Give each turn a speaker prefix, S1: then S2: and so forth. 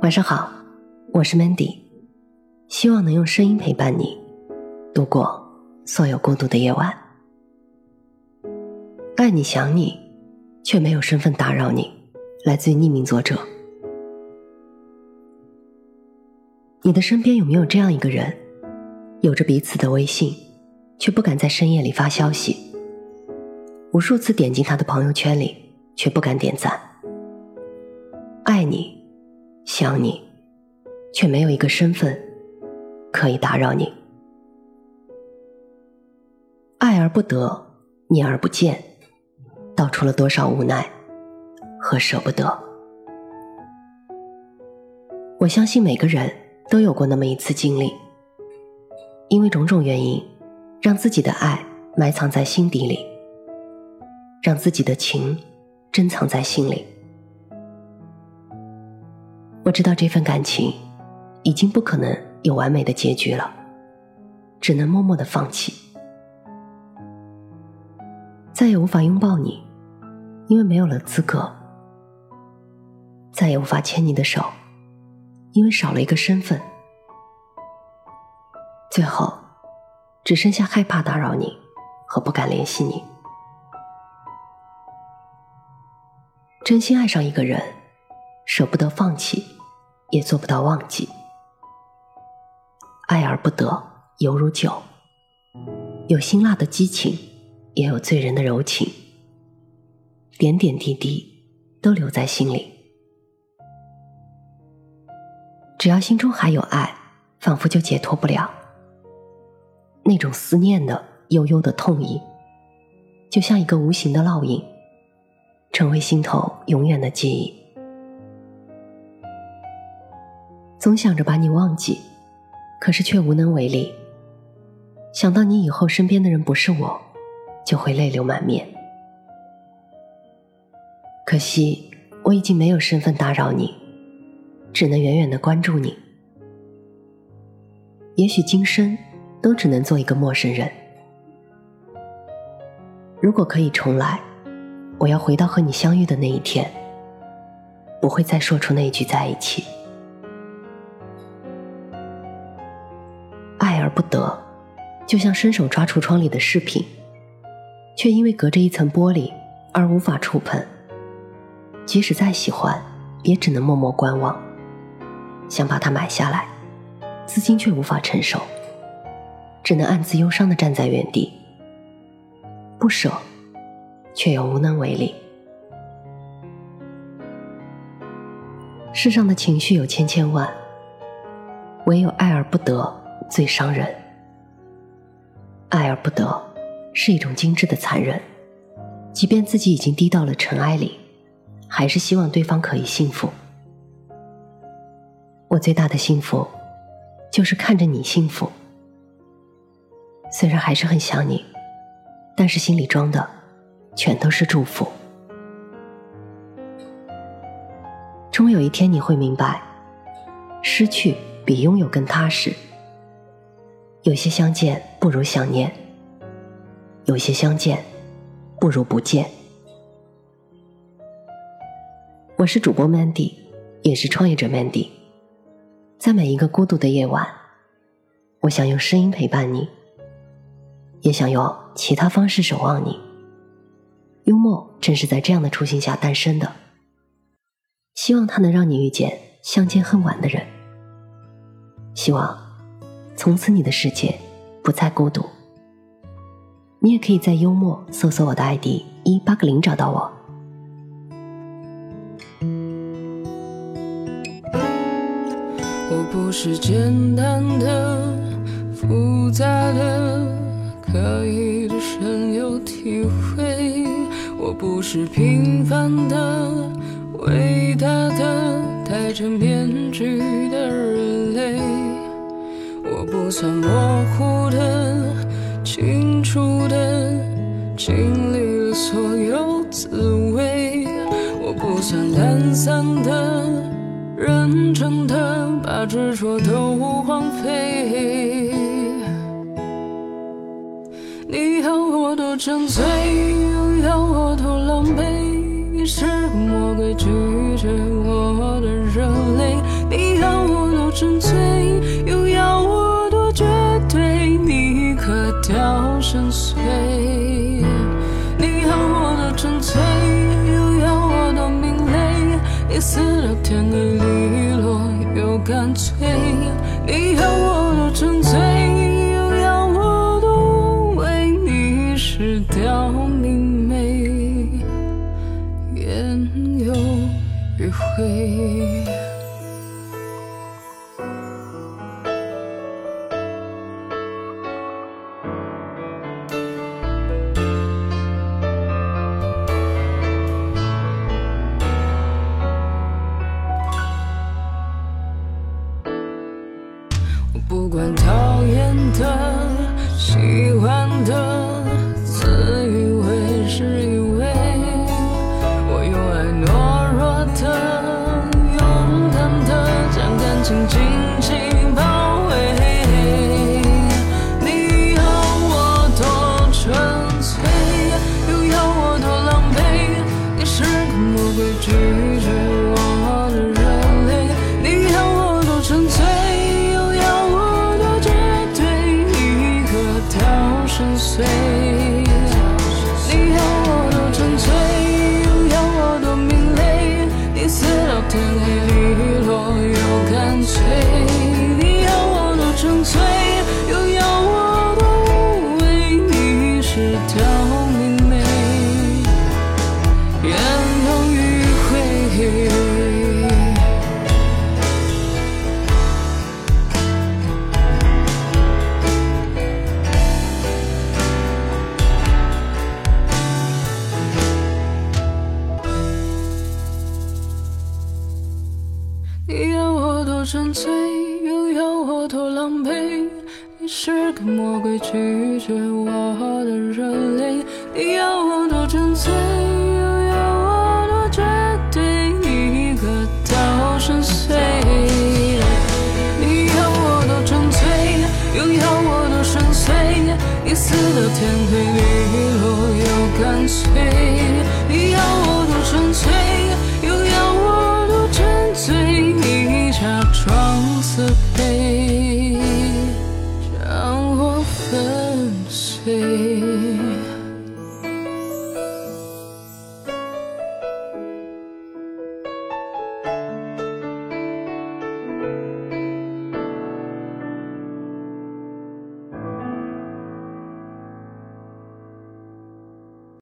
S1: 晚上好，我是 Mandy，希望能用声音陪伴你度过所有孤独的夜晚。爱你想你，却没有身份打扰你。来自于匿名作者。你的身边有没有这样一个人，有着彼此的微信，却不敢在深夜里发消息？无数次点进他的朋友圈里，却不敢点赞。爱你。想你，却没有一个身份可以打扰你。爱而不得，念而不见，道出了多少无奈和舍不得。我相信每个人都有过那么一次经历，因为种种原因，让自己的爱埋藏在心底里，让自己的情珍藏在心里。我知道这份感情已经不可能有完美的结局了，只能默默的放弃，再也无法拥抱你，因为没有了资格；再也无法牵你的手，因为少了一个身份；最后，只剩下害怕打扰你和不敢联系你。真心爱上一个人，舍不得放弃。也做不到忘记，爱而不得，犹如酒，有辛辣的激情，也有醉人的柔情，点点滴滴都留在心里。只要心中还有爱，仿佛就解脱不了那种思念的悠悠的痛意，就像一个无形的烙印，成为心头永远的记忆。总想着把你忘记，可是却无能为力。想到你以后身边的人不是我，就会泪流满面。可惜我已经没有身份打扰你，只能远远的关注你。也许今生都只能做一个陌生人。如果可以重来，我要回到和你相遇的那一天，不会再说出那句在一起。不得，就像伸手抓橱窗里的饰品，却因为隔着一层玻璃而无法触碰。即使再喜欢，也只能默默观望。想把它买下来，资金却无法承受，只能暗自忧伤的站在原地。不舍，却又无能为力。世上的情绪有千千万，唯有爱而不得。最伤人，爱而不得，是一种精致的残忍。即便自己已经低到了尘埃里，还是希望对方可以幸福。我最大的幸福，就是看着你幸福。虽然还是很想你，但是心里装的，全都是祝福。终有一天你会明白，失去比拥有更踏实。有些相见不如想念，有些相见不如不见。我是主播 Mandy，也是创业者 Mandy。在每一个孤独的夜晚，我想用声音陪伴你，也想用其他方式守望你。幽默正是在这样的初心下诞生的，希望它能让你遇见相见恨晚的人。希望。从此，你的世界不再孤独。你也可以在幽默搜索我的 ID 一八个零找到我。
S2: 我不是简单的、复杂的、刻意的深有体会。我不是平凡的、伟大的、戴着面具的人。我不算模糊的、清楚的，经历了所有滋味。我不算懒散的、认真的，把执着都荒废。你要我多沉醉，又要我多狼狈。你是魔鬼，拒绝我的热泪。纯粹，又你死到天的利落又干脆。你要我多纯粹，又要我多为，你失掉明媚，烟有余灰。纯粹，又要我多狼狈。你是个魔鬼，拒绝我的热泪。你要我多纯粹，又要我多绝对，你可掉深邃。你要我多纯粹，又要我多深邃。你死到天黑利落又干脆。你要我多纯粹。